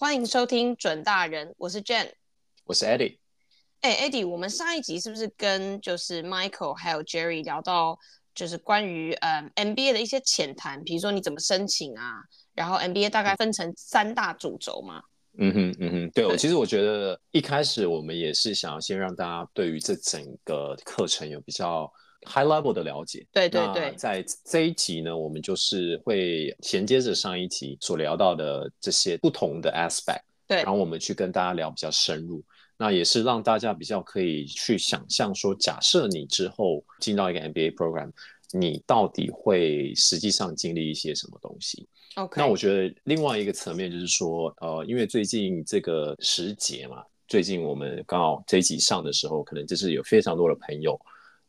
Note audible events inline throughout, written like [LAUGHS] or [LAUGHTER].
欢迎收听准大人，我是 Jan，我是 Eddie。哎，Eddie，我们上一集是不是跟就是 Michael 还有 Jerry 聊到，就是关于呃 MBA 的一些浅谈，比如说你怎么申请啊？然后 MBA 大概分成三大主轴嘛？嗯哼，嗯哼，对，我其实我觉得一开始我们也是想要先让大家对于这整个课程有比较 high level 的了解。对对对，在这一集呢，我们就是会衔接着上一集所聊到的这些不同的 aspect，对，然后我们去跟大家聊比较深入。那也是让大家比较可以去想象说，假设你之后进到一个 MBA program，你到底会实际上经历一些什么东西？OK。那我觉得另外一个层面就是说，呃，因为最近这个时节嘛，最近我们刚好这一集上的时候，可能就是有非常多的朋友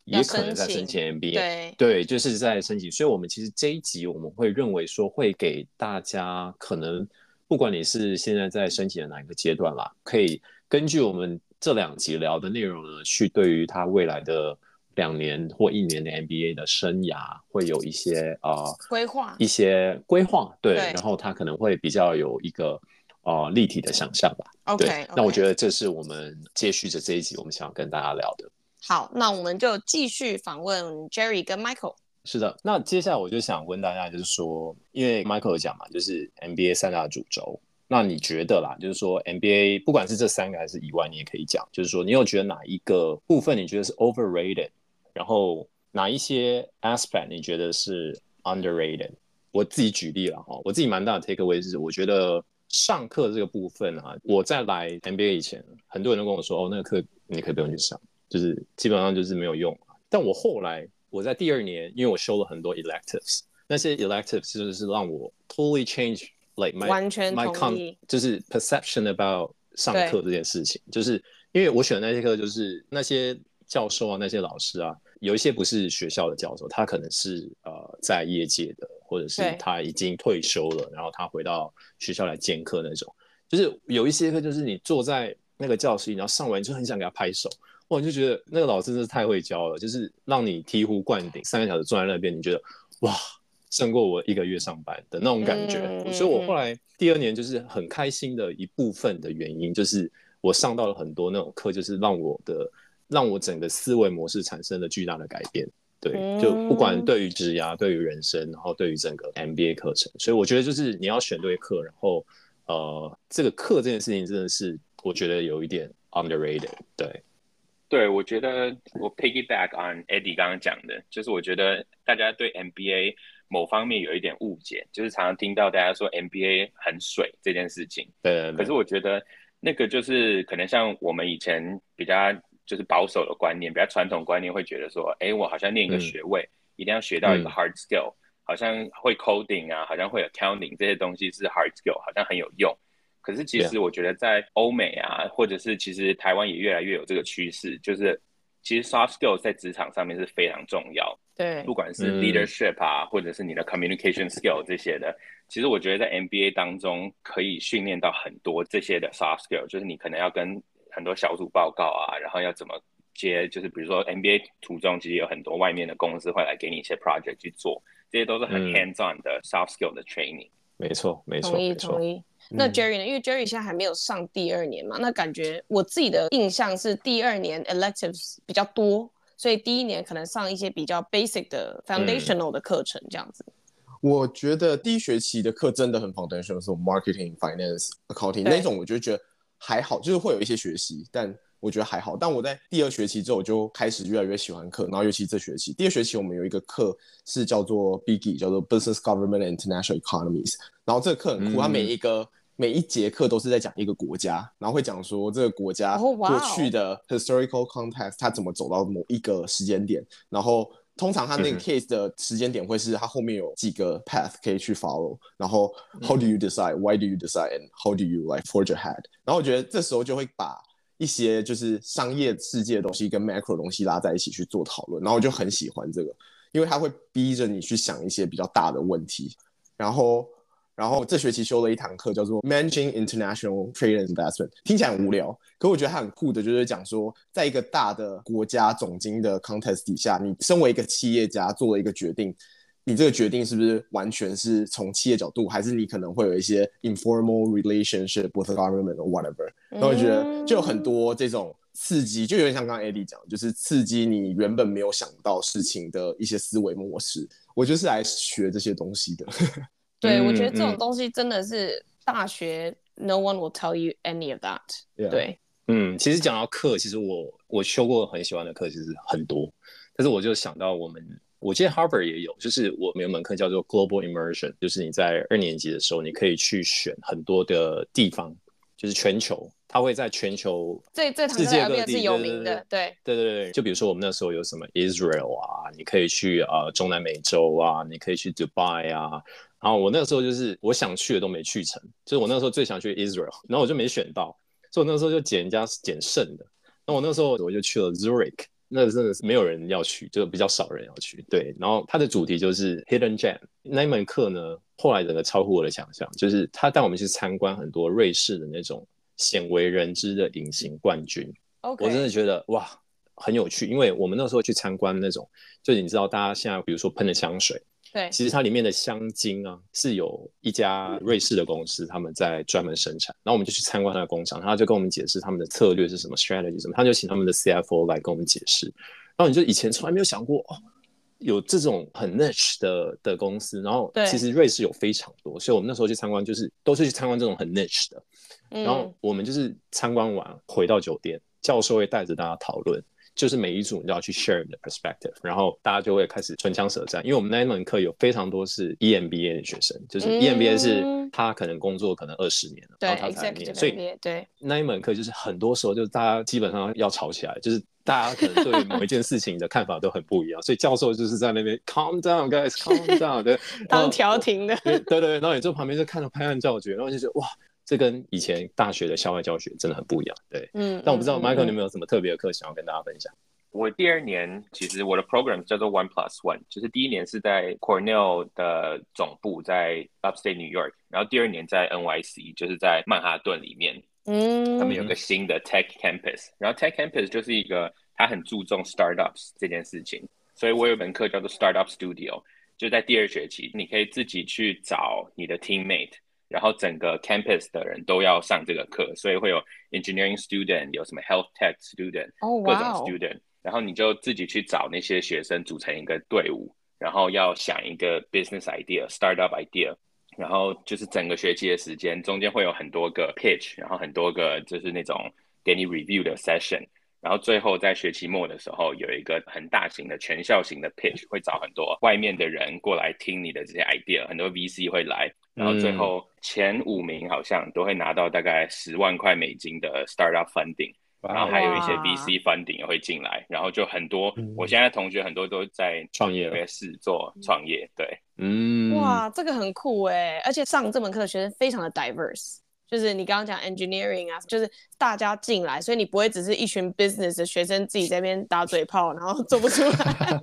也可能在申请 MBA，对，对，就是在申请。所以我们其实这一集我们会认为说，会给大家可能不管你是现在在申请的哪一个阶段啦，可以。根据我们这两集聊的内容呢，去对于他未来的两年或一年的 MBA 的生涯会有一些啊规划，一些规划，对，对，然后他可能会比较有一个呃立体的想象吧。OK，对，那我觉得这是我们接续着这一集我们想要跟大家聊的。好，那我们就继续访问 Jerry 跟 Michael。是的，那接下来我就想问大家，就是说，因为 Michael 讲嘛，就是 MBA 三大主轴。那你觉得啦，就是说 MBA 不管是这三个还是以外，你也可以讲，就是说你有觉得哪一个部分你觉得是 overrated，然后哪一些 aspect 你觉得是 underrated？我自己举例了哈，我自己蛮大的 take away 是，我觉得上课这个部分啊，我在来 MBA 以前，很多人都跟我说，哦，那个课你可以不用去上，就是基本上就是没有用。但我后来我在第二年，因为我修了很多 electives，那些 electives 就是让我 totally change。Like my, 完全同意，就是 perception about 上课这件事情，就是因为我选的那些课，就是那些教授啊，那些老师啊，有一些不是学校的教授，他可能是呃在业界的，或者是他已经退休了，然后他回到学校来兼课那种。就是有一些课，就是你坐在那个教室里，然后上完就很想给他拍手，哇，你就觉得那个老师真是太会教了，就是让你醍醐灌顶，三个小时坐在那边，你觉得哇。胜过我一个月上班的那种感觉，嗯，所以我后来第二年就是很开心的一部分的原因，就是我上到了很多那种课，就是让我的让我整个思维模式产生了巨大的改变。对，就不管对于职涯、对于人生，然后对于整个 MBA 课程，所以我觉得就是你要选对课，然后呃，这个课这件事情真的是我觉得有一点 underrated。对，对我觉得我 piggyback on Eddie 刚刚讲的，就是我觉得大家对 MBA。某方面有一点误解，就是常常听到大家说 MBA 很水这件事情。对，对，对。可是我觉得那个就是可能像我们以前比较就是保守的观念，比较传统观念会觉得说，哎，我好像念一个学位，嗯、一定要学到一个 hard skill，、嗯、好像会 coding 啊，好像会 accounting 这些东西是 hard skill，好像很有用。可是其实我觉得在欧美啊，或者是其实台湾也越来越有这个趋势，就是其实 soft skills 在职场上面是非常重要。对，不管是 leadership 啊、嗯，或者是你的 communication skill 这些的，其实我觉得在 MBA 当中可以训练到很多这些的 soft skill，就是你可能要跟很多小组报告啊，然后要怎么接，就是比如说 MBA 途中其实有很多外面的公司会来给你一些 project 去做，这些都是很 hands on 的 soft skill 的 training。没错，没错，同意同意。那 Jerry 呢？因为 Jerry 现在还没有上第二年嘛，那感觉我自己的印象是第二年 electives 比较多。所以第一年可能上一些比较 basic 的 foundational 的课程，这样子、嗯。我觉得第一学期的课真的很 foundational，是 marketing、finance、accounting 那种，我就觉得还好，就是会有一些学习，但我觉得还好。但我在第二学期之后，我就开始越来越喜欢课，然后尤其这学期，第二学期我们有一个课是叫做 BIGI，叫做 Business Government and International Economies，然后这个课很酷，它每一个。嗯每一节课都是在讲一个国家，然后会讲说这个国家过去的 historical context，它怎么走到某一个时间点，然后通常它那个 case 的时间点会是它后面有几个 path 可以去 follow，然后 how do you decide，why do you decide，and how do you like forge ahead？然后我觉得这时候就会把一些就是商业世界的东西跟 macro 东西拉在一起去做讨论，然后我就很喜欢这个，因为它会逼着你去想一些比较大的问题，然后。然后这学期修了一堂课，叫做 Managing International Trade and Investment，听起来很无聊，可我觉得它很酷的，就是讲说，在一个大的国家总经的 context 底下，你身为一个企业家做了一个决定，你这个决定是不是完全是从企业角度，还是你可能会有一些 informal relationship with the government or whatever？然后我觉得就有很多这种刺激，就有点像刚刚 Eddie 讲，就是刺激你原本没有想到事情的一些思维模式。我就是来学这些东西的。[LAUGHS] 对，我觉得这种东西真的是大学、嗯、，no one will tell you any of that。对，嗯，其实讲到课，其实我我修过很喜欢的课，其实很多，但是我就想到我们。我记得 Harvard 也有，就是我们有门课叫做 Global Immersion，就是你在二年级的时候，你可以去选很多的地方，就是全球，它会在全球这这世界各地是有名的，对对对对，就比如说我们那时候有什么 Israel 啊，你可以去呃中南美洲啊，你可以去 Dubai 啊，然后我那个时候就是我想去的都没去成，就是我那个时候最想去 Israel，然后我就没选到，所以我那个时候就捡人家捡剩的，那我那个时候我就去了 Zurich。那真的是没有人要去，就比较少人要去。对，然后它的主题就是 Hidden Gem 那一门课呢，后来整个超乎我的想象，就是他带我们去参观很多瑞士的那种鲜为人知的隐形冠军。我真的觉得哇，很有趣，因为我们那时候去参观那种，就你知道，大家现在比如说喷的香水。对，其实它里面的香精啊，是有一家瑞士的公司，他们在专门生产。然后我们就去参观他的工厂，他就跟我们解释他们的策略是什么，strategy 什么，他就请他们的 CFO 来跟我们解释。然后你就以前从来没有想过，哦，有这种很 niche 的的公司。然后其实瑞士有非常多，所以我们那时候去参观，就是都是去参观这种很 niche 的。然后我们就是参观完回到酒店，教授会带着大家讨论。就是每一组你都要去 share 你的 perspective，然后大家就会开始唇枪舌战，因为我们那一门课有非常多是 EMBA 的学生，就是 EMBA 是他可能工作可能二十年了，嗯、然后他才念，所以对那一门课就是很多时候就是大家基本上要吵起来，就是大家可能对某一件事情的看法都很不一样，[LAUGHS] 所以教授就是在那边 calm down guys，calm down，对，[LAUGHS] 当调停的，对对对，然后你坐旁边就看着拍案叫绝，然后就觉得哇。这跟以前大学的校外教学真的很不一样，对，嗯。但我不知道 Michael 你有没有什么特别的课想要跟大家分享？我第二年其实我的 program 叫做 One Plus One，就是第一年是在 Cornell 的总部在 Upstate New York，然后第二年在 NYC，就是在曼哈顿里面，嗯，他们有个新的 Tech Campus，然后 Tech Campus 就是一个他很注重 startups 这件事情，所以我有门课叫做 Startup Studio，就在第二学期，你可以自己去找你的 teammate。然后整个 campus 的人都要上这个课，所以会有 engineering student，有什么 health tech student，oh, wow. 各种 student，然后你就自己去找那些学生组成一个队伍，然后要想一个 business idea，startup idea，然后就是整个学期的时间中间会有很多个 pitch，然后很多个就是那种给你 review 的 session，然后最后在学期末的时候有一个很大型的全校型的 pitch，会找很多外面的人过来听你的这些 idea，很多 VC 会来。然后最后前五名好像都会拿到大概十万块美金的 startup funding，然后还有一些 VC funding 也会进来，然后就很多，我现在同学很多都在创业，在试做创业，对，嗯，哇，这个很酷哎，而且上这门课的学生非常的 diverse。就是你刚刚讲 engineering 啊，就是大家进来，所以你不会只是一群 business 的学生自己在那边打嘴炮，然后做不出来，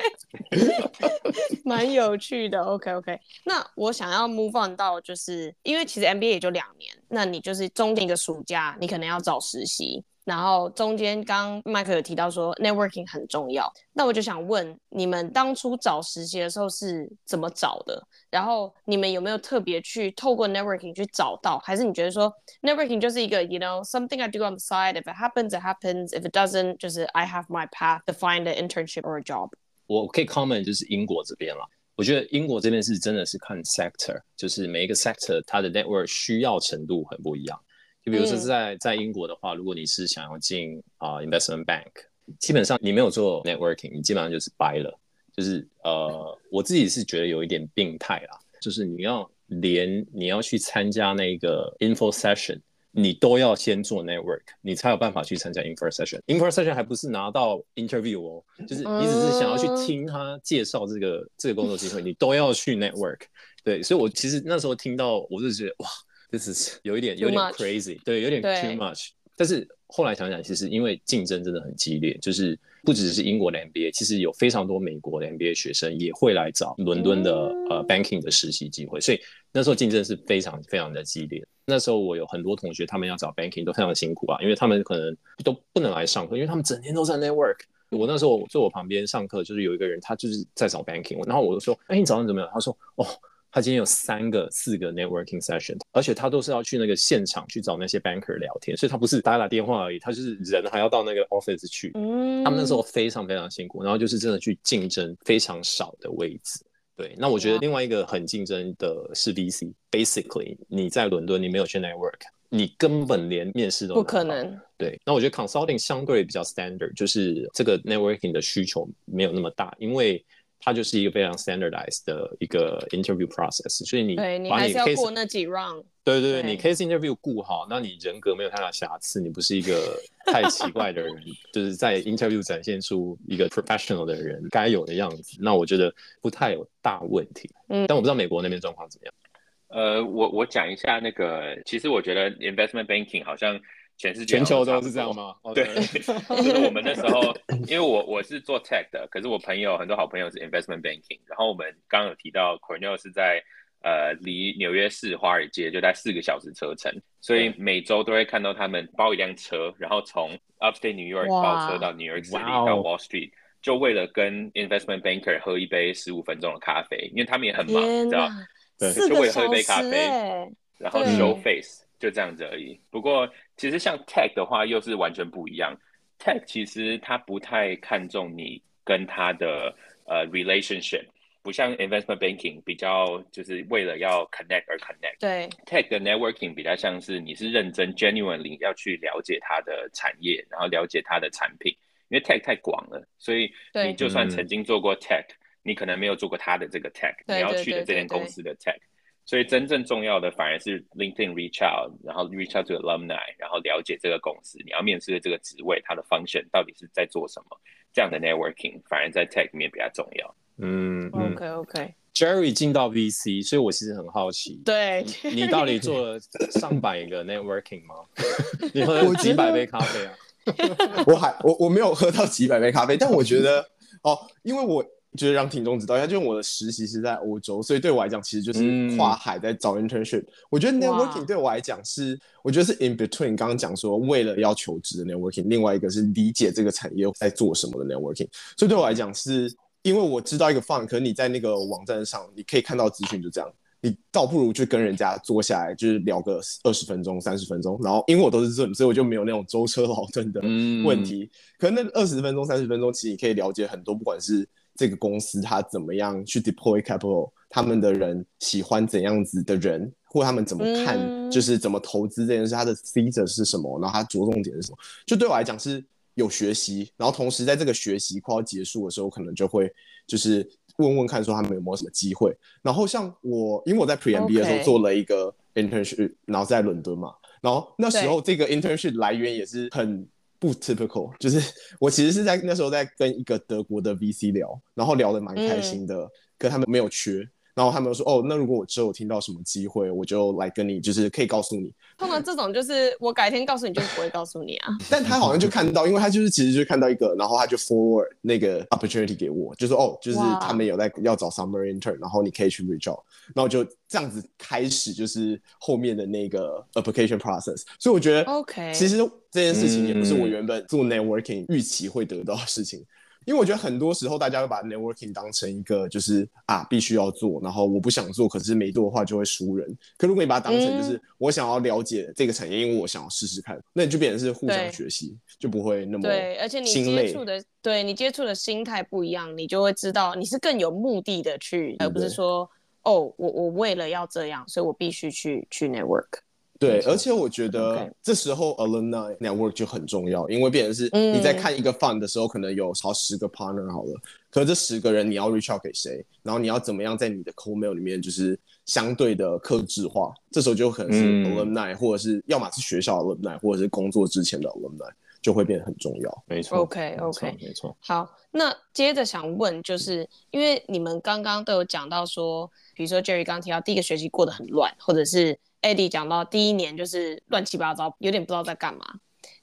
[LAUGHS] 蛮有趣的。OK OK，那我想要 move on 到，就是因为其实 MBA 也就两年，那你就是中间一个暑假，你可能要找实习。然后中间刚 Mike 有提到说 networking 很重要，那我就想问你们当初找实习的时候是怎么找的？然后你们有没有特别去透过 networking 去找到？还是你觉得说 networking 就是一个 you know something I do on the side if it happens it happens if it doesn't 就是 I have my path to find an internship or a job。我可以 comment 就是英国这边了，我觉得英国这边是真的是看 sector，就是每一个 sector 它的 network 需要程度很不一样。就比如说在在英国的话，如果你是想要进啊、呃、investment bank，基本上你没有做 networking，你基本上就是掰了。就是呃，我自己是觉得有一点病态啦，就是你要连你要去参加那个 info session，你都要先做 network，你才有办法去参加 info session。info session 还不是拿到 interview 哦，就是你只是想要去听他介绍这个这个工作机会，你都要去 network。对，所以我其实那时候听到，我就觉得哇。这是有一点有点 crazy，对，有点 too much。但是后来想想，其实因为竞争真的很激烈，就是不只是英国的 MBA，其实有非常多美国的 MBA 学生也会来找伦敦的、嗯、呃 banking 的实习机会，所以那时候竞争是非常非常的激烈。那时候我有很多同学，他们要找 banking 都非常辛苦啊，因为他们可能都不能来上课，因为他们整天都在 network，我那时候坐我旁边上课，就是有一个人，他就是在找 banking，然后我就说：“哎，你早上怎么样？”他说：“哦，他今天有三个、四个 networking session，而且他都是要去那个现场去找那些 banker 聊天，所以他不是打打电话而已，他就是人还要到那个 office 去。嗯，他们那时候非常非常辛苦，然后就是真的去竞争非常少的位置。对，那我觉得另外一个很竞争的是 VC，basically 你在伦敦，你没有去 network。你根本连面试都不可能。对，那我觉得 consulting 相对比较 standard，就是这个 networking 的需求没有那么大，因为它就是一个非常 standardized 的一个 interview process，所以你对你还是要过那几 round。对对对，对你 case interview 顾好，那你人格没有太大瑕疵，你不是一个太奇怪的人，[LAUGHS] 就是在 interview 展现出一个 professional 的人该有的样子，那我觉得不太有大问题。嗯，但我不知道美国那边状况怎么样。呃，我我讲一下那个，其实我觉得 investment banking 好像全世界全球都是这样吗？对，就是我们那时候，因为我我是做 tech 的，可是我朋友很多好朋友是 investment banking，然后我们刚刚有提到 Cornell 是在呃离纽约市华尔街就在四个小时车程，所以每周都会看到他们包一辆车，然后从 Upstate New York 包车到 New York City 到 Wall Street，就为了跟 investment banker 喝一杯十五分钟的咖啡，因为他们也很忙，你知道。对，就为了喝一杯咖啡，然后 show face 就这样子而已。不过其实像 tech 的话，又是完全不一样。tech 其实它不太看重你跟它的呃 relationship，不像 investment banking 比较就是为了要 connect 而 connect。对，tech 的 networking 比较像是你是认真 genuinely 要去了解它的产业，然后了解它的产品。因为 tech 太广了，所以你就算曾经做过 tech。你可能没有做过它的这个 tech，你要去的这间公司的 tech，所以真正重要的反而是 LinkedIn reach out，然后 reach out to alumni，然后了解这个公司，你要面试的这个职位，它的 function 到底是在做什么，这样的 networking 反而在 tech 里面比较重要。嗯，嗯，OK OK。Jerry 进到 VC，所以我其实很好奇，对你到底做了上百个 networking 吗？[LAUGHS] 你喝了几百杯咖啡啊？我还我我没有喝到几百杯咖啡，但我觉得哦，因为我。就是让听众知道一下，就是我的实习是在欧洲，所以对我来讲，其实就是跨海在找 internship。嗯、我觉得 networking 对我来讲是，我觉得是 in between。刚刚讲说为了要求职的 networking，另外一个是理解这个产业在做什么的 networking。所以对我来讲，是因为我知道一个 fund，可能你在那个网站上你可以看到资讯，就这样，你倒不如去跟人家坐下来，就是聊个二十分钟、三十分钟。然后因为我都是这种，所以我就没有那种舟车劳顿的问题。嗯、可能那二十分钟、三十分钟，其实你可以了解很多，不管是。这个公司他怎么样去 deploy capital？他们的人喜欢怎样子的人，或他们怎么看，嗯、就是怎么投资这件事，他的 thesis 是什么，然后他着重点是什么？就对我来讲是有学习，然后同时在这个学习快要结束的时候，可能就会就是问问看说他们有没有什么机会。然后像我，因为我在 pre MBA 的时候做了一个 internship，然后在伦敦嘛，然后那时候这个 internship 来源也是很。不 typical，[LAUGHS] 就是我其实是在那时候在跟一个德国的 VC 聊，然后聊得蛮开心的，嗯、可他们没有缺。然后他们说：“哦，那如果我之后听到什么机会，我就来跟你，就是可以告诉你。”通常这种就是我改天告诉你，就是不会告诉你啊。[LAUGHS] 但他好像就看到，因为他就是其实就看到一个，然后他就 forward 那个 opportunity 给我，就说：“哦，就是他们有在要找 summer intern，然后你可以去 reach out。”然后就这样子开始就是后面的那个 application process。所以我觉得，OK，其实这件事情也不是我原本做 networking 预期会得到的事情。因为我觉得很多时候大家会把 networking 当成一个就是啊必须要做，然后我不想做，可是没做的话就会输人。可如果你把它当成就是我想要了解这个产业，因为我想要试试看，那你就变成是互相学习，就不会那么对。而且你接触的对你接触的心态不一样，你就会知道你是更有目的的去，而不是说哦我我为了要这样，所以我必须去去 network。对，而且我觉得这时候 alumni network 就很重要，因为变成是你在看一个 fund 的时候，可能有好十个 partner 好了，可是这十个人你要 reach out 给谁，然后你要怎么样在你的 cold mail 里面就是相对的克制化，这时候就可能是 alumni，或者是要么是学校 alumni，或者是工作之前的 alumni，就会变得很重要。没错，OK OK，没错。好，那接着想问，就是因为你们刚刚都有讲到说，比如说 Jerry 刚刚提到第一个学期过得很乱，或者是 Eddie 讲到第一年就是乱七八糟，有点不知道在干嘛。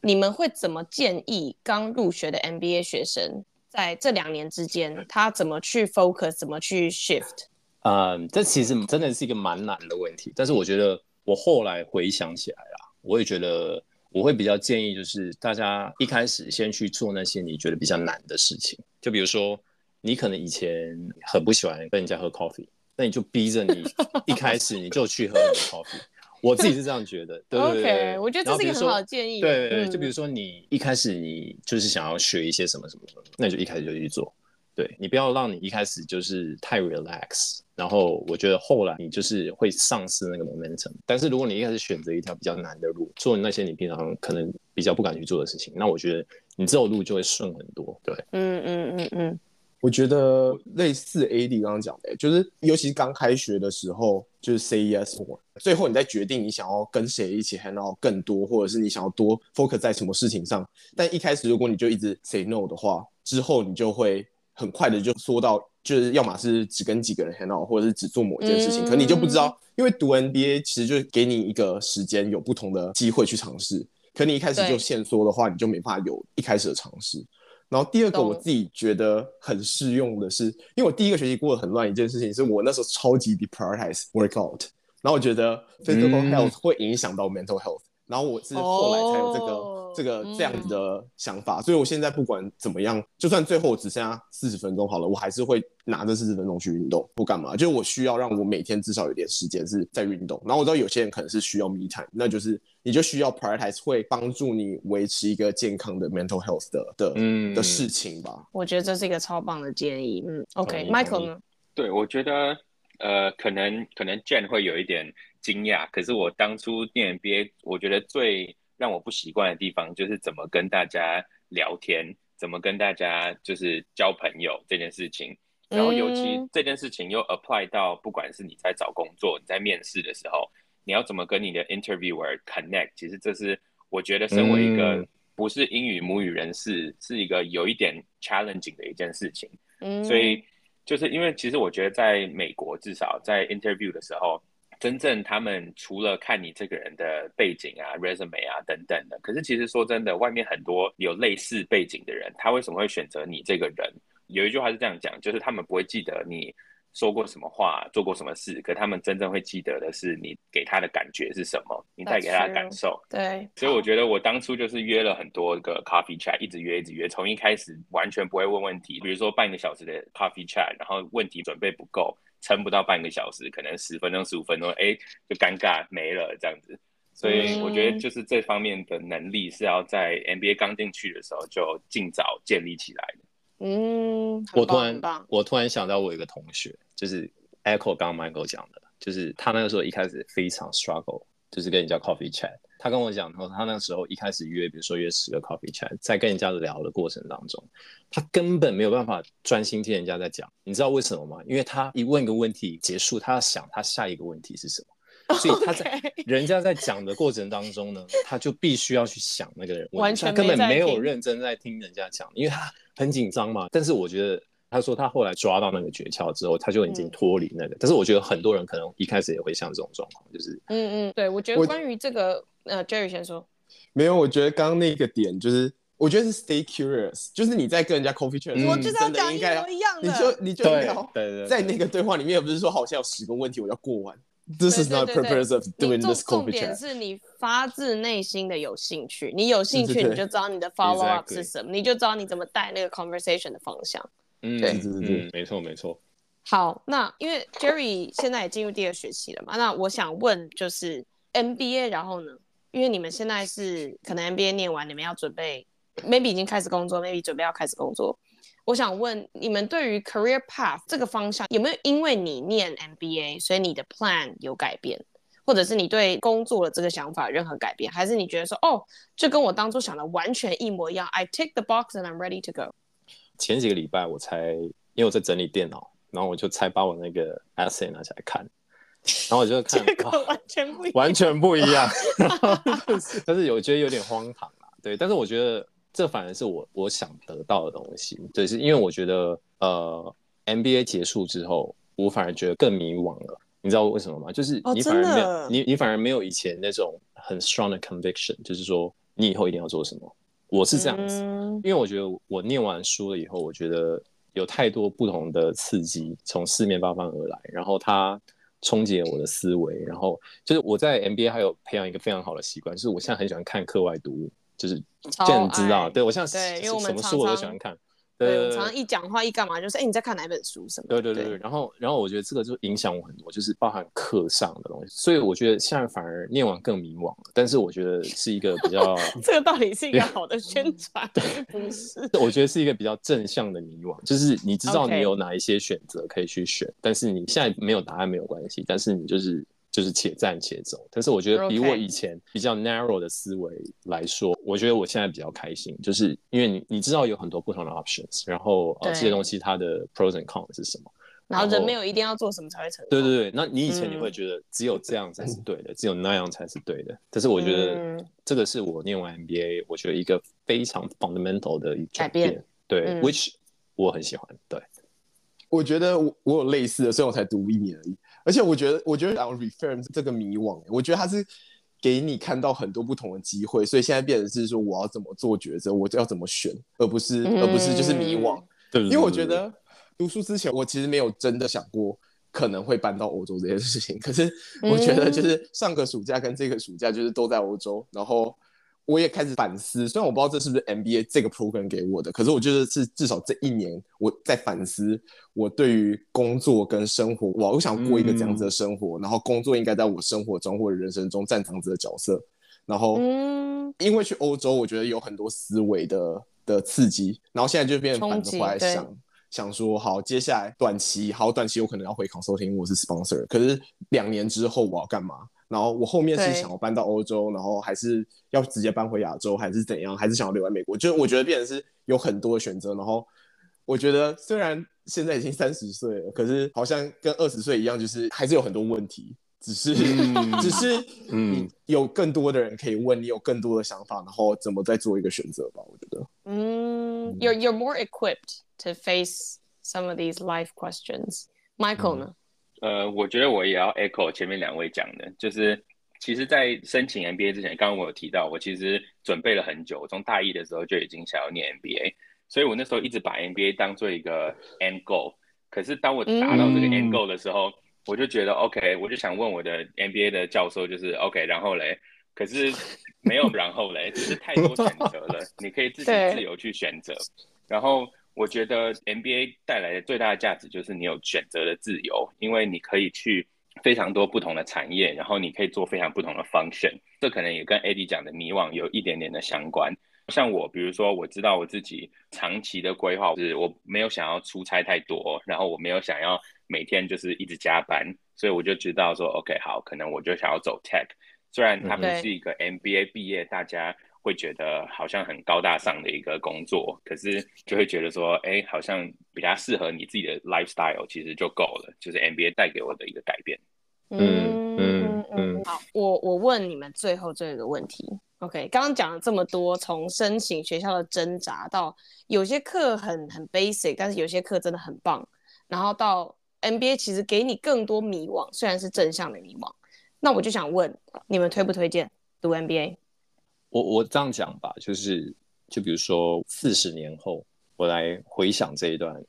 你们会怎么建议刚入学的 MBA 学生在这两年之间，他怎么去 focus，怎么去 shift？嗯，这其实真的是一个蛮难的问题。但是我觉得我后来回想起来啦，我也觉得我会比较建议就是大家一开始先去做那些你觉得比较难的事情，就比如说你可能以前很不喜欢跟人家喝 coffee，那你就逼着你一开始你就去喝那个 coffee。我自己是这样觉得，对对对，我觉得这是一个很好的建议。对对对，就比如说你一开始你就是想要学一些什么什么什么，那你就一开始就去做。对，你不要让你一开始就是太 relax，然后我觉得后来你就是会丧失那个 momentum。但是如果你一开始选择一条比较难的路，做那些你平常可能比较不敢去做的事情，那我觉得你这条路就会顺很多。对，嗯嗯嗯嗯，我觉得类似 AD 刚刚讲的，就是尤其是刚开学的时候，就是 say yes more，最后你再决定你想要跟谁一起 hang out 更多，或者是你想要多 focus 在什么事情上。但一开始如果你就一直 say no 的话，之后你就会。很快的就缩到，就是要么是只跟几个人 hang out，或者是只做某一件事情。嗯、可你就不知道，因为读 NBA 其实就是给你一个时间，有不同的机会去尝试。可你一开始就限缩的话，你就没办法有一开始的尝试。然后第二个我自己觉得很适用的是，因为我第一个学期过得很乱，一件事情是我那时候超级 deprioritize workout，然后我觉得 physical health 会影响到 mental health。然后我是后来才有这个、哦、这个这样子的想法，嗯、所以我现在不管怎么样，就算最后只剩下四十分钟好了，我还是会拿这四十分钟去运动，不干嘛，就是我需要让我每天至少有点时间是在运动。然后我知道有些人可能是需要 me time，那就是你就需要 prioritize 会帮助你维持一个健康的 mental health 的的、嗯、的事情吧。我觉得这是一个超棒的建议。嗯，OK，Michael 呢？对，我觉得呃，可能可能 Jen 会有一点。惊讶，可是我当初念 MBA，我觉得最让我不习惯的地方就是怎么跟大家聊天，怎么跟大家就是交朋友这件事情。然后尤其这件事情又 apply 到不管是你在找工作、你在面试的时候，你要怎么跟你的 interviewer connect，其实这是我觉得身为一个不是英语母语人士，是一个有一点 challenging 的一件事情。嗯，所以就是因为其实我觉得在美国，至少在 interview 的时候。真正他们除了看你这个人的背景啊、resume 啊等等的，可是其实说真的，外面很多有类似背景的人，他为什么会选择你这个人？有一句话是这样讲，就是他们不会记得你说过什么话、做过什么事，可他们真正会记得的是你给他的感觉是什么，你带给他的感受。对，所以我觉得我当初就是约了很多个 coffee chat，一直约一直约，从一开始完全不会问问题，比如说半个小时的 coffee chat，然后问题准备不够。撑不到半个小时，可能十分钟、十五分钟，哎，就尴尬没了这样子。所以我觉得就是这方面的能力是要在 NBA 刚进去的时候就尽早建立起来的。嗯，我突然我突然想到我一个同学，就是 Echo 刚刚 Michael 讲的，就是他那个时候一开始非常 struggle，就是跟人家 coffee chat。他跟我讲，然后他那个时候一开始约，比如说约十个 coffee chat，在跟人家聊的过程当中，他根本没有办法专心听人家在讲。你知道为什么吗？因为他一问一个问题结束，他要想他下一个问题是什么，所以他在 [LAUGHS] 人家在讲的过程当中呢，他就必须要去想那个人，完全他根本没有认真在听人家讲，因为他很紧张嘛。但是我觉得。他说他后来抓到那个诀窍之后，他就已经脱离那个。嗯、但是我觉得很多人可能一开始也会像这种状况，就是嗯嗯，对，我觉得关于这个，呃，Jerry 先说。没有，我觉得刚刚那个点就是，我觉得是 stay curious，就是你在跟人家 coffee chat，我就是要讲一样的，你就你就对，在那个对话里面，不是说好像有十个问题我要过完。This is not purpose of doing this coffee chat。重点是你发自内心的有兴趣，你有兴趣你就知道你的 follow up 是什么，你就知道你怎么带那个 conversation 的方向。嗯，对，嗯，没错，没错。好，那因为 Jerry 现在也进入第二学期了嘛，那我想问，就是 MBA，然后呢？因为你们现在是可能 MBA 念完，你们要准备，maybe 已经开始工作，maybe 准备要开始工作。我想问你们对于 career path 这个方向有没有因为你念 MBA，所以你的 plan 有改变，或者是你对工作的这个想法任何改变，还是你觉得说，哦，就跟我当初想的完全一模一样，I take the box and I'm ready to go。前几个礼拜我才，因为我在整理电脑，然后我就才把我那个 essay 拿起来看，然后我就看，完全不一样，完全不一样。[LAUGHS] 但是我觉得有点荒唐啊，对，但是我觉得这反而是我我想得到的东西，对，是因为我觉得呃 MBA 结束之后，我反而觉得更迷惘了。你知道为什么吗？就是你反而没有、哦、你你反而没有以前那种很 strong 的 conviction，就是说你以后一定要做什么。我是这样子，嗯、因为我觉得我念完书了以后，我觉得有太多不同的刺激从四面八方而来，然后它冲击了我的思维。然后就是我在 MBA 还有培养一个非常好的习惯，就是我现在很喜欢看课外读物，就是这样知道，对我现在什么书我都喜欢看。对，我常常一讲话一干嘛，就是哎，你在看哪本书什么？对对对对。然后，然后我觉得这个就影响我很多，就是包含课上的东西。所以我觉得现在反而念完更迷惘了。但是我觉得是一个比较，[LAUGHS] 这个到底是一个好的宣传，不是？我觉得是一个比较正向的迷惘，就是你知道你有哪一些选择可以去选，但是你现在没有答案没有关系，但是你就是。就是且战且走，但是我觉得比我以前比较 narrow 的思维来说.我觉得我现在比较开心，就是因为你你知道有很多不同的 options，然后呃这些东西它的 pros and cons 是什么，然后人没有一定要做什么才会成功。对对对，那你以前你会觉得只有这样才是对的，嗯、只有那样才是对的，但是我觉得这个是我念完 MBA，我觉得一个非常 fundamental 的一转变，对、嗯、，which 我很喜欢。对，我觉得我我有类似的，所以我才读一年而已。而且我觉得，我觉得 on refirm 这个迷惘，我觉得它是给你看到很多不同的机会，所以现在变成是说我要怎么做抉择，我要怎么选，而不是、嗯、而不是就是迷惘。对，因为我觉得读书之前，我其实没有真的想过可能会搬到欧洲这件事情。可是我觉得，就是上个暑假跟这个暑假，就是都在欧洲，然后。我也开始反思，虽然我不知道这是不是 MBA 这个 program 给我的，可是我觉得是至少这一年我在反思我对于工作跟生活，我我想过一个这样子的生活，嗯、然后工作应该在我生活中或者人生中占这样子的角色，然后因为去欧洲，我觉得有很多思维的的刺激，然后现在就变成反着回来想想说，好，接下来短期好短期我可能要回 consulting，我是 sponsor，可是两年之后我要干嘛？然后我后面是想要搬到欧洲，然后还是要直接搬回亚洲，还是怎样？还是想要留在美国？就是我觉得变成是有很多的选择。然后我觉得虽然现在已经三十岁了，可是好像跟二十岁一样，就是还是有很多问题。只是，嗯、只是，嗯，有更多的人可以问你，有更多的想法，然后怎么再做一个选择吧？我觉得，嗯，you're you're more equipped to face some of these life questions. Michael 呢？嗯呃，我觉得我也要 echo 前面两位讲的，就是其实，在申请 MBA 之前，刚刚我有提到，我其实准备了很久，我从大一的时候就已经想要念 MBA，所以我那时候一直把 MBA 当做一个 end goal。可是当我达到这个 end goal 的时候，嗯、我就觉得 OK，我就想问我的 MBA 的教授，就是 OK，然后嘞，可是没有然后嘞，只是太多选择了，你可以自己 [LAUGHS] 自由去选择，然后。我觉得 MBA 带来的最大的价值就是你有选择的自由，因为你可以去非常多不同的产业，然后你可以做非常不同的 function。这可能也跟 Eddie 讲的迷惘有一点点的相关。像我，比如说我知道我自己长期的规划是我没有想要出差太多，然后我没有想要每天就是一直加班，所以我就知道说 OK 好，可能我就想要走 tech。虽然他不是一个 MBA 毕业，大家。会觉得好像很高大上的一个工作，可是就会觉得说，哎，好像比较适合你自己的 lifestyle，其实就够了。就是 MBA 带给我的一个改变。嗯嗯嗯。好，我我问你们最后这个问题。OK，刚刚讲了这么多，从申请学校的挣扎到有些课很很 basic，但是有些课真的很棒，然后到 MBA 其实给你更多迷惘，虽然是正向的迷惘。那我就想问你们推不推荐读 MBA？我我这样讲吧，就是就比如说四十年后，我来回想这一段，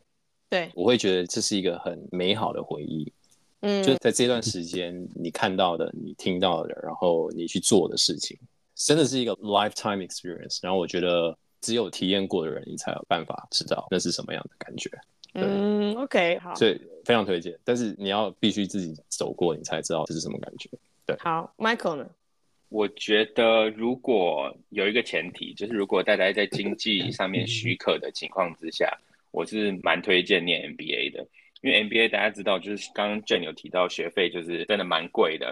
对，我会觉得这是一个很美好的回忆。嗯，就在这段时间，你看到的、你听到的，然后你去做的事情，真的是一个 lifetime experience。然后我觉得，只有体验过的人，你才有办法知道那是什么样的感觉。嗯，OK，好，所以非常推荐。但是你要必须自己走过，你才知道这是什么感觉。对，好，Michael 呢？我觉得如果有一个前提，就是如果大家在经济上面许可的情况之下，我是蛮推荐念 MBA 的。因为 MBA 大家知道，就是刚刚 Jen 有提到学费就是真的蛮贵的。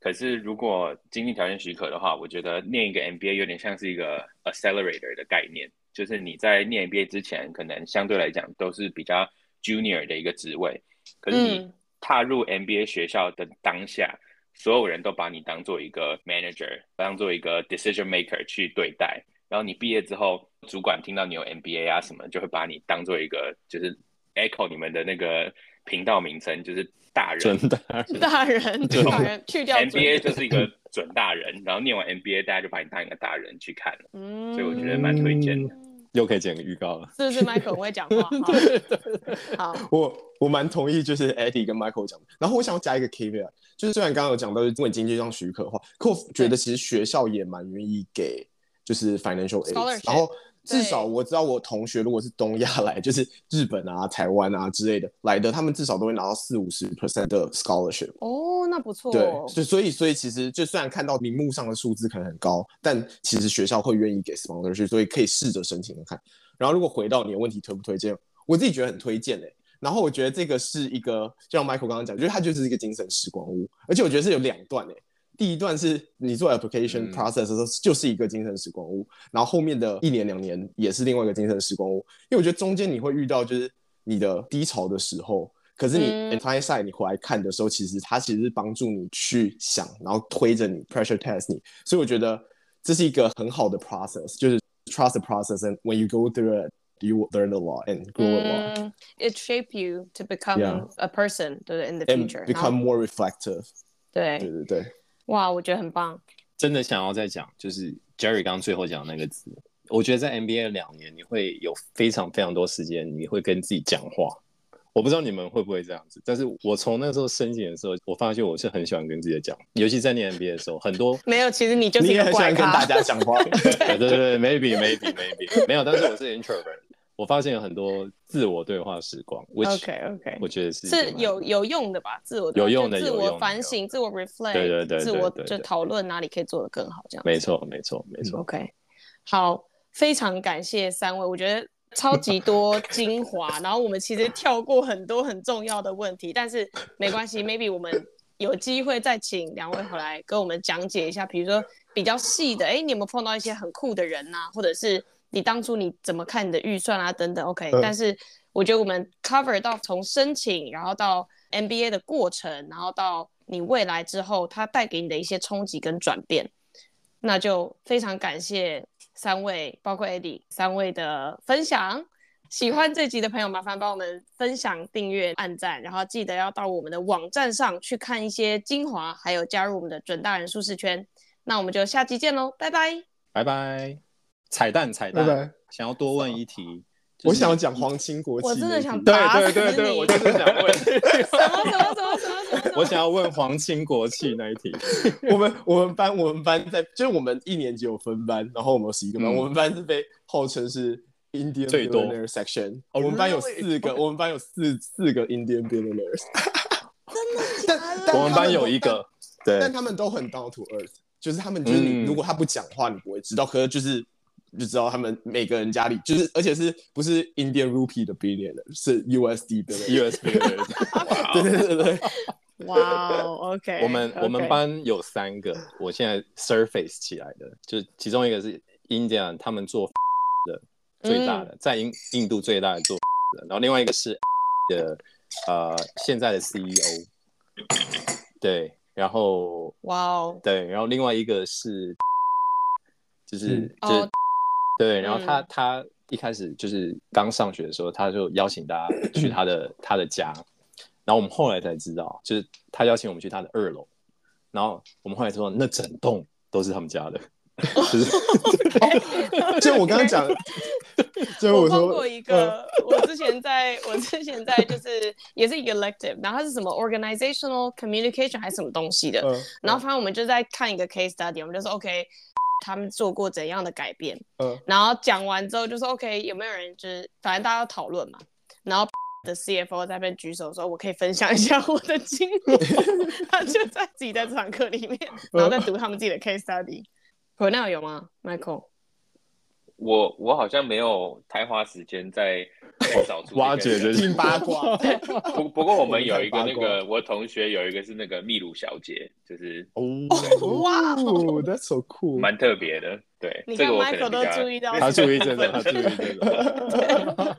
可是如果经济条件许可的话，我觉得念一个 MBA 有点像是一个 accelerator 的概念，就是你在念 MBA 之前，可能相对来讲都是比较 junior 的一个职位。可是你踏入 MBA 学校的当下，所有人都把你当做一个 manager，当做一个 decision maker 去对待。然后你毕业之后，主管听到你有 MBA 啊什么，就会把你当做一个，就是 echo 你们的那个频道名称，就是大人。准大人，大人，大人，去掉 MBA 就是一个准大人。然后念完 MBA，大家就把你当一个大人去看了。嗯，所以我觉得蛮推荐的。又可以剪个预告了，是不是？Michael 会讲话，[LAUGHS] 对对对，好，我我蛮同意，就是 Eddie 跟 Michael 讲的。然后我想要加一个 caveat，就是虽然刚刚有讲到，因为经济上许可的话，可我觉得其实学校也蛮愿意给，就是 financial aid。然后至少我知道我同学如果是东亚来，就是日本啊、台湾啊之类的来的，他们至少都会拿到四五十 percent 的 scholarship。哦，那不错。对，就所以所以其实就虽然看到名目上的数字可能很高，但其实学校会愿意给 scholarship，所以可以试着申请看。然后如果回到你的问题推不推荐，我自己觉得很推荐诶。然后我觉得这个是一个，就像 Michael 刚刚讲，就是它就是一个精神时光屋，而且我觉得是有两段诶。第一段是你做 application process 的时候，就是一个精神时光屋，嗯、然后后面的一年两年也是另外一个精神时光屋，因为我觉得中间你会遇到就是你的低潮的时候，可是你 entire side 你回来看的时候，其实它其实是帮助你去想，然后推着你 pressure test 你，所以我觉得这是一个很好的 process，就是 trust the process and when you go through it you will learn a lot and grow a lot、嗯。It shape you to become Yeah. a person 对 in the future and become more reflective。对对对对。 哇，我觉得很棒。真的想要再讲，就是 Jerry 刚刚最后讲的那个字，我觉得在 NBA 两年，你会有非常非常多时间，你会跟自己讲话。我不知道你们会不会这样子，但是我从那时候申请的时候，我发现我是很喜欢跟自己讲，尤其在念 NBA 的时候，很多没有，其实你就是你也很喜欢跟大家讲话。[LAUGHS] 对对对，maybe maybe maybe 没有，但是我是 introvert。我发现有很多自我对话时光，OK OK，我觉得是是有有用的吧？自我有用的，自我反省，自我 reflect，对对对，自我就讨论哪里可以做得更好，这样。没错没错没错。OK，好，非常感谢三位，我觉得超级多 [LAUGHS] 精华，然后我们其实跳过很多很重要的问题，但是没关系，maybe 我们有机会再请两位回来跟我们讲解一下，比如说比较细的，哎，你有没有碰到一些很酷的人呐、啊，或者是？你当初你怎么看你的预算啊？等等，OK、嗯。但是我觉得我们 cover 到从申请，然后到 NBA 的过程，然后到你未来之后，它带给你的一些冲击跟转变，那就非常感谢三位，包括 Eddie 三位的分享。喜欢这集的朋友，麻烦帮我们分享、订阅、按赞，然后记得要到我们的网站上去看一些精华，还有加入我们的准大人舒适圈。那我们就下期见喽，拜拜，拜拜。彩蛋彩蛋，想要多问一题，我想要讲皇亲国戚。我真的想对对对对，我就是想问 [LAUGHS] 什么什么什么什么，我想要问皇亲国戚那一题。我 [LAUGHS] 们我们班我们班在就是我们一年级有分班，然后我们有十一个班，我们班是被号称是 Indian billionaire section。我们班有四个，我们班有四四个 Indian billionaires。[LAUGHS] 真的？但我们班有一个，对，但他们都很 down to earth，就是他们就是你如果他不讲话，你不会知道，可是就是。就知道他们每个人家里就是，而且是不是 Indian Rupee 的 billion 是 USD 的 USD 的，对对对对，哇，OK，我们我们班有三个，我现在 surface 起来的，就其中一个是 Indian，他们做的最大的，在印印度最大的做的，然后另外一个是的呃现在的 CEO，对，然后哇哦，对，然后另外一个是就是就是。对，然后他、嗯、他一开始就是刚上学的时候，他就邀请大家去他的他的家，然后我们后来才知道，就是他邀请我们去他的二楼，然后我们后来说那整栋都是他们家的，就是，[LAUGHS] 就我刚刚讲，就我碰过一个，我之前在我之前在就是也是一个 elective，然后他是什么 organizational communication 还是什么东西的，嗯、然后反正我们就在看一个 case study，我们就说 OK。他们做过怎样的改变？嗯，然后讲完之后就说 OK，有没有人就是反正大家要讨论嘛。然后的 CFO 在那边举手说：“我可以分享一下我的经历。[LAUGHS] ”他就在自己在这堂课里面，然后在读他们自己的 case study。Cornell 有吗？Michael？我我好像没有太花时间在 [LAUGHS] 找出挖掘这些八卦。[LAUGHS] 不不过我们有一个那个，我同学有一个是那个秘鲁小姐，就是哦哇，[LAUGHS] That's so cool，蛮特别的。对，你看 Michael 都注意到，他注意这个，他注意这个。